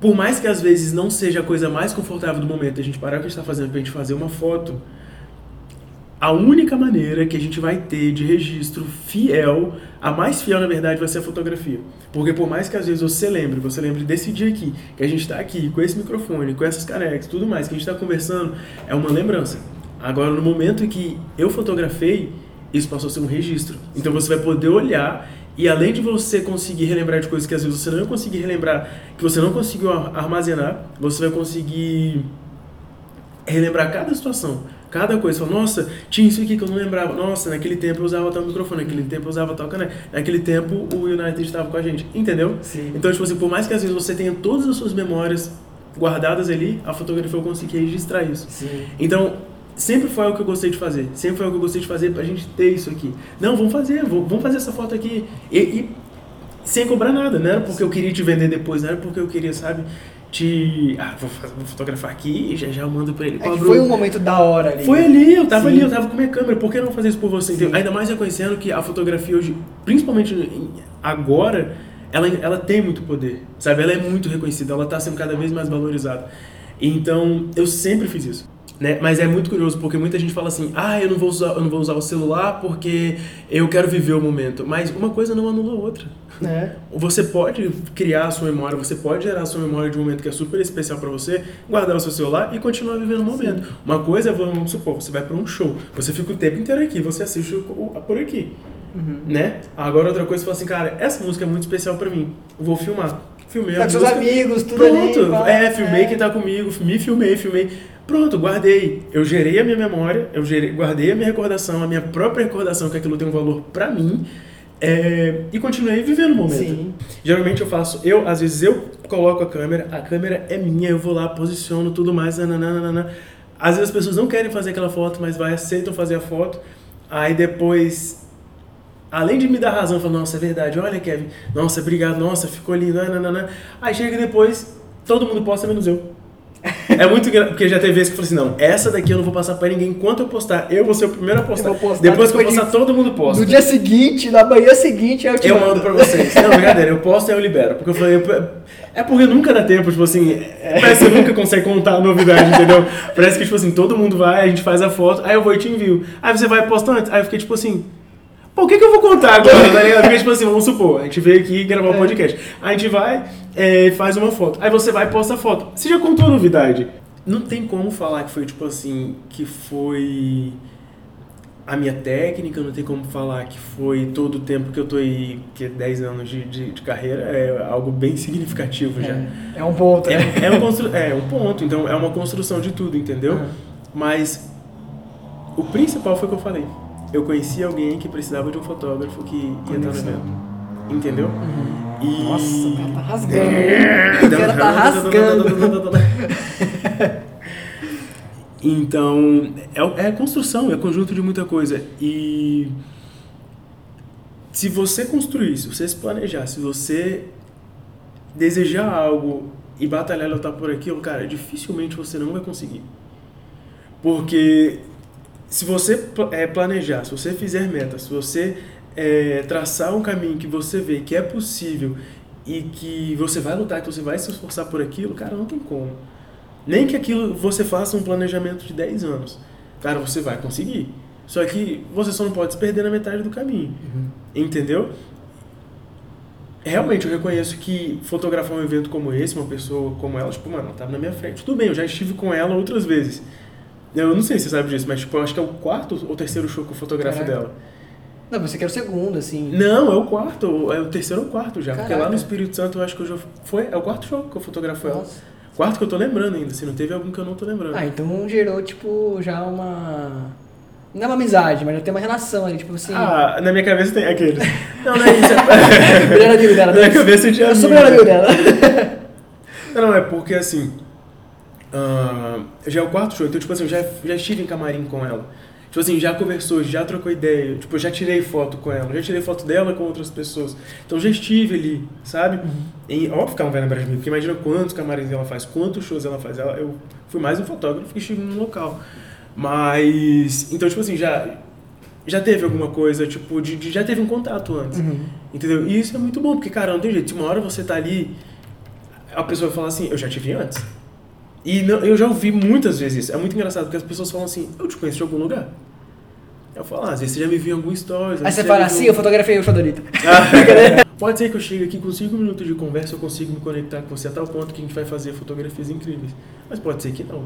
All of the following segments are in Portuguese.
Por mais que às vezes não seja a coisa mais confortável do momento, a gente parar o que a gente está fazendo pra gente fazer uma foto, a única maneira que a gente vai ter de registro fiel, a mais fiel na verdade, vai ser a fotografia. Porque por mais que às vezes você lembre, você lembre desse dia aqui, que a gente está aqui com esse microfone, com essas canecas, tudo mais, que a gente está conversando, é uma lembrança. Agora, no momento em que eu fotografei, isso passou a ser um registro. Então você vai poder olhar e além de você conseguir relembrar de coisas que às vezes você não ia conseguir relembrar, que você não conseguiu armazenar, você vai conseguir relembrar cada situação, cada coisa. Fala, nossa, tinha isso aqui que eu não lembrava. Nossa, naquele tempo eu usava tal microfone, naquele tempo eu usava tal caneta. Naquele tempo o United estava com a gente. Entendeu? Sim. Então, tipo assim, por mais que às vezes você tenha todas as suas memórias guardadas ali, a fotografia eu consegui registrar isso. Sim. Então, sempre foi algo que eu gostei de fazer. Sempre foi algo que eu gostei de fazer pra gente ter isso aqui. Não, vamos fazer, vamos fazer essa foto aqui. E, e sem cobrar nada, não era porque eu queria te vender depois, não era porque eu queria, sabe, te. Ah, vou, vou fotografar aqui e já já mando pra ele. É Cobro- foi um momento da hora ali. foi né? ali, eu tava Sim. ali, eu tava com minha câmera, por que não fazer isso por você? Sim. Ainda mais reconhecendo que a fotografia hoje, principalmente agora, ela, ela tem muito poder, sabe? Ela é muito reconhecida, ela tá sendo cada vez mais valorizada. Então, eu sempre fiz isso. Né? Mas é muito curioso porque muita gente fala assim: "Ah, eu não vou usar, eu não vou usar o celular porque eu quero viver o momento". Mas uma coisa não anula a outra. É. Você pode criar a sua memória, você pode gerar a sua memória de um momento que é super especial pra você, guardar o seu celular e continuar vivendo o momento. Uma coisa é, vamos supor, você vai pra um show, você fica o tempo inteiro aqui, você assiste o- por aqui, Uhum. né? Agora outra coisa, você fala assim, cara, essa música é muito especial pra mim, eu vou filmar. Filmei Tá com seus amigos, tudo Pronto, ali. é, filmei quem tá comigo, me filmei, filmei. Pronto, guardei. Eu gerei a minha memória, eu gerei, guardei a minha recordação, a minha própria recordação, que aquilo tem um valor pra mim, é, e continuei vivendo o momento. Sim. Geralmente eu faço, eu, às vezes eu coloco a câmera, a câmera é minha, eu vou lá, posiciono tudo mais, nananana. Às vezes as pessoas não querem fazer aquela foto, mas vai, aceitam fazer a foto. Aí depois, além de me dar razão, falam, nossa, é verdade, olha Kevin, nossa, obrigado, nossa, ficou lindo, nananana. Aí chega depois, todo mundo posta, menos eu. É muito engraçado, porque já teve vezes que eu falei assim, não, essa daqui eu não vou passar pra ninguém enquanto eu postar. Eu vou ser o primeiro a postar. Postar depois que eu depois de- postar, todo mundo posta. No dia seguinte, na manhã seguinte, eu te Eu mando pra vocês. Não, brincadeira, eu posto e eu libero. Porque eu falei, eu- é porque nunca dá tempo, tipo assim, parece que você nunca consegue contar a novidade, entendeu? Parece que, tipo assim, todo mundo vai, a gente faz a foto, aí eu vou e te envio. Aí você vai postar antes. Aí eu fiquei tipo assim, pô, o que, que eu vou contar agora, tá ligado? Porque, tipo assim, vamos supor, a gente veio aqui gravar um É. podcast. A gente vai, é, faz uma foto. Aí você vai e posta a foto. Você já contou a novidade? Não tem como falar que foi, tipo assim, que foi a minha técnica, não tem como falar que foi todo o tempo que eu tô aí, que é 10 anos de, de, de carreira, é algo bem significativo já. É, é um ponto, né? É, é, um constru... é um ponto, então é uma construção de tudo, entendeu? Aham. Mas o principal foi o que eu falei. Eu conheci alguém que precisava de um fotógrafo que ia estar no evento. Entendeu? E... Nossa, tá, tá rasgando. O cara tá rasgando. Então, é, é construção, é conjunto de muita coisa. E se você construir, se você se planejar, se você desejar algo e batalhar e lutar por aquilo, cara, dificilmente você não vai conseguir. Porque se você é, planejar, se você fizer metas, se você é, traçar um caminho que você vê que é possível e que você vai lutar, que você vai se esforçar por aquilo, cara, não tem como. Nem que aquilo você faça um planejamento de 10 anos. Cara, você vai conseguir. Só que você só não pode se perder na metade do caminho. Entendeu? Realmente, eu reconheço que fotografar um evento como esse, uma pessoa como ela, tipo, mano, ela tava na minha frente. Tudo bem, eu já estive com ela outras vezes. Eu não sei se você sabe disso, mas tipo, eu acho que é o quarto ou terceiro show que eu fotografo Caraca. dela. Não, você quer o segundo, assim. Não, é o quarto, é o terceiro ou quarto já. Porque lá Caraca. no Espírito Santo eu acho que eu já. Foi, é o quarto show que eu fotografo ela. Quarto que eu tô lembrando ainda, se não teve algum que eu não tô lembrando. Ah, então gerou, tipo, já uma. Não é uma amizade, mas já tem uma relação ali, tipo assim. Ah, na minha cabeça tem aqueles. Não, não é isso. melhor amigo dela. na minha cabeça tinha. Eu sou o amigo. melhor amigo dela. Não, é porque assim. ah, já é o quarto show, então, tipo assim, eu já, já estive em camarim com ela. Tipo assim, já conversou, já trocou ideia. Tipo, já tirei foto com ela, já tirei foto dela com outras pessoas. Então já estive ali, sabe? E, óbvio que ela não vai lembrar de mim, porque imagina quantos camarins ela faz, quantos shows ela faz. Ela, eu fui mais um fotógrafo que estive no local. Mas. Então, tipo assim, já. Já teve alguma coisa, tipo, de, de- já teve um contato antes. Uhum. Entendeu? E isso é muito bom, porque, cara, não tem jeito. Se uma hora você tá ali, a pessoa vai falar assim, eu já te vi antes. E não, eu já ouvi muitas vezes isso. É muito engraçado, porque as pessoas falam assim, eu te conheço de algum lugar. Eu falo, ah, às vezes você já me viu em algum stories. Aí você fala assim, eu fotografei o Fodorito. Pode ser que eu chegue aqui com 5 minutos de conversa, eu consigo me conectar com você a tal ponto que a gente vai fazer fotografias incríveis. Mas pode ser que não.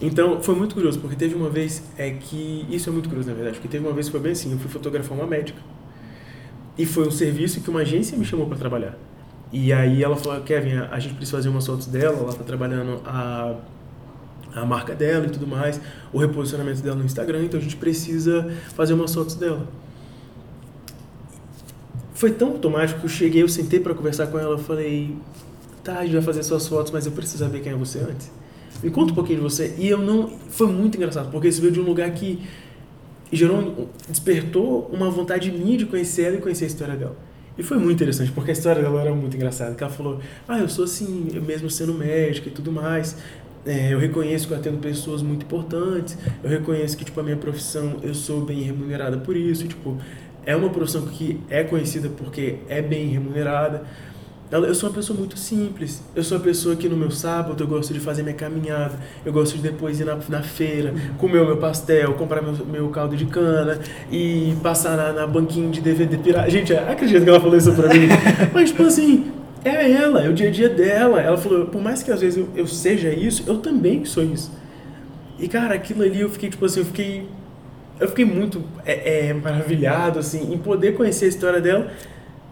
Então, foi muito curioso, porque teve uma vez é que. Isso é muito curioso, na verdade, porque teve uma vez que foi bem assim: eu fui fotografar uma médica. E foi um serviço que uma agência me chamou para trabalhar. E aí ela falou: Kevin, a a gente precisa fazer umas fotos dela, ela tá trabalhando a, a marca dela e tudo mais, o reposicionamento dela no Instagram, então a gente precisa fazer umas fotos dela. Foi tão automático que eu cheguei, eu sentei para conversar com ela, falei: tá, a gente vai fazer suas fotos, mas eu preciso saber quem é você antes. Me conta um pouquinho de você. E eu não. Foi muito engraçado, porque isso veio de um lugar que gerou, despertou uma vontade minha de conhecer ela e conhecer a história dela. E foi muito interessante, porque a história dela era muito engraçada. Que ela falou: Ah, eu sou assim, mesmo sendo médica e tudo mais. É, eu reconheço que eu atendo pessoas muito importantes. Eu reconheço que, tipo, a minha profissão, eu sou bem remunerada por isso. tipo, é uma profissão que é conhecida porque é bem remunerada. Ela- Eu sou uma pessoa muito simples. Eu sou uma pessoa que no meu sábado eu gosto de fazer minha caminhada. Eu gosto de depois ir na, na feira, comer o meu pastel, comprar meu, meu caldo de cana e passar na, na banquinha de DVD pirata. Gente, acredito que ela falou isso pra mim. Mas, tipo assim, é ela, é o dia a dia dela. Ela falou, por mais que às vezes eu, eu seja isso, eu também sou isso. E, cara, aquilo ali eu fiquei, tipo assim, eu fiquei. Eu fiquei muito é, é, maravilhado, assim, em poder conhecer a história dela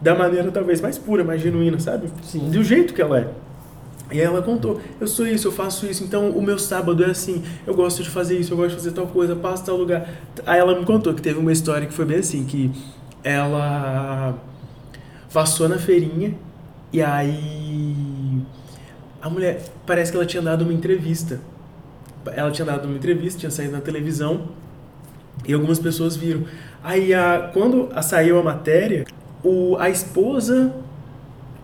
da maneira talvez mais pura, mais genuína, sabe? Sim. Do jeito que ela é. E ela contou, eu sou isso, eu faço isso, então o meu sábado é assim, eu gosto de fazer isso, eu gosto de fazer tal coisa, passo tal lugar. Aí ela me contou que teve uma história que foi bem assim, que ela passou na feirinha e aí a mulher, parece que ela tinha dado uma entrevista. Ela tinha dado uma entrevista, tinha saído na televisão e algumas pessoas viram. Aí, a, quando a- saiu a matéria, o, a esposa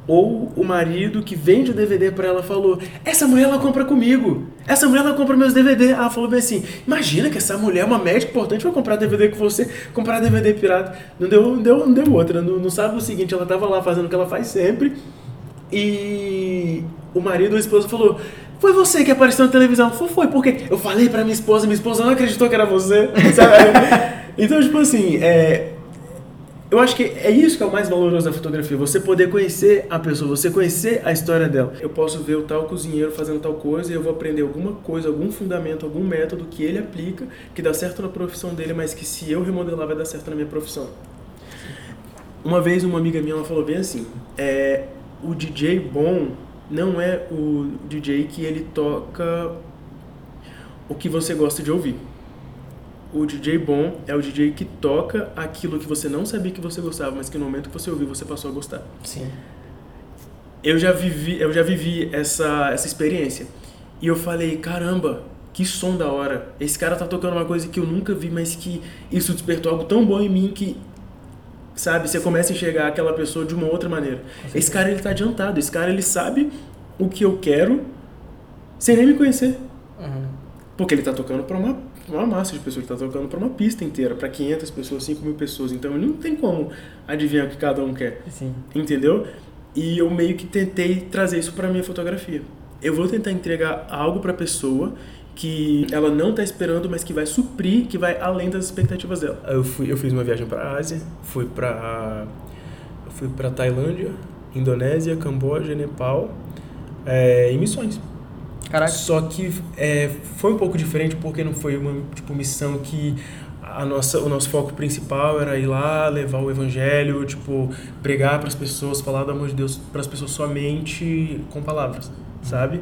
ou o marido que vende o DVD pra ela falou: Essa mulher ela compra comigo. Essa mulher ela compra meus DVD. Ela falou bem assim: Imagina que essa mulher é uma médica importante, vai comprar DVD com você, comprar DVD pirata. Não deu, não deu, não deu outra. No, no sábado seguinte, ela tava lá fazendo o que ela faz sempre. E o marido a esposa falou: Foi você que apareceu na televisão? Foi, foi, porque eu falei pra minha esposa, minha esposa não acreditou que era você. Sabe? Então, tipo assim, é, eu acho que é isso que é o mais valoroso da fotografia, você poder conhecer a pessoa, você conhecer a história dela. Eu posso ver o tal cozinheiro fazendo tal coisa e eu vou aprender alguma coisa, algum fundamento, algum método que ele aplica, que dá certo na profissão dele, mas que se eu remodelar vai dar certo na minha profissão. Uma vez uma amiga minha ela falou bem assim, é, o DJ bom não é o DJ que ele toca o que você gosta de ouvir. O DJ bom é o DJ que toca aquilo que você não sabia que você gostava, mas que no momento que você ouviu você passou a gostar. Sim. Eu já vivi, eu já vivi essa, essa experiência. E eu falei, caramba, que som da hora. Esse cara tá tocando uma coisa que eu nunca vi, mas que isso despertou algo tão bom em mim que sabe, você começa a enxergar aquela pessoa de uma outra maneira. Esse cara ele tá adiantado, esse cara ele sabe o que eu quero sem nem me conhecer. Uhum. Porque ele tá tocando pra uma, uma massa de pessoas, ele tá tocando pra uma pista inteira, pra 500 pessoas, 5 mil pessoas. Então ele não tem como adivinhar o que cada um quer. Sim. Entendeu? E eu meio que tentei trazer isso pra minha fotografia. Eu vou tentar entregar algo pra pessoa que ela não tá esperando, mas que vai suprir, que vai além das expectativas dela. Eu fui, eu fiz uma viagem pra Ásia, fui pra eu fui para Tailândia, Indonésia, Camboja, Nepal, é, em missões. Caraca. Só que é, foi um pouco diferente porque não foi uma tipo missão que a nossa, o nosso foco principal era ir lá, levar o evangelho, tipo, pregar para as pessoas, falar do amor de Deus para as pessoas somente com palavras, sabe?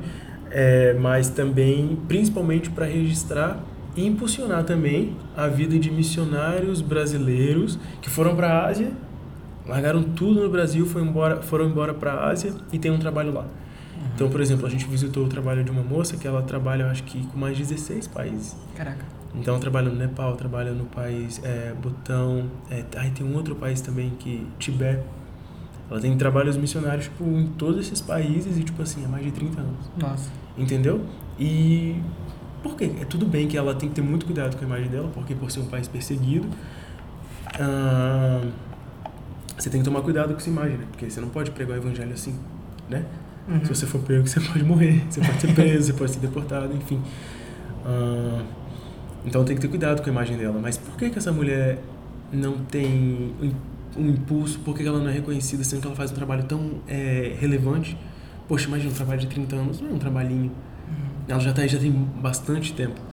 É, mas também, principalmente para registrar e impulsionar também a vida de missionários brasileiros que foram para a Ásia, largaram tudo no Brasil, foram embora, foram embora para a Ásia e tem um trabalho lá. Então, por exemplo, a gente visitou o trabalho de uma moça que ela trabalha, eu acho que com mais de 16 países. Caraca. Então, ela trabalha no Nepal, trabalha no país é, Butão, é, aí tem um outro país também que Tibete. Ela tem trabalhos missionários tipo, em todos esses países e, tipo assim, há mais de 30 anos. Nossa. Entendeu? E por quê? É tudo bem que ela tem que ter muito cuidado com a imagem dela, porque por ser um país perseguido, ah, você tem que tomar cuidado com essa imagem, né? Porque você não pode pregar o evangelho assim, né? Se você for pego, você pode morrer, você pode ser preso, você pode ser deportado, enfim. Ah, então tem que ter cuidado com a imagem dela. Mas por que, que essa mulher não tem um, impulso? Por que ela não é reconhecida, sendo que ela faz um trabalho tão é, relevante? Poxa, imagina um trabalho de 30 anos, não é um trabalhinho. Ela já tá aí, já tem bastante tempo.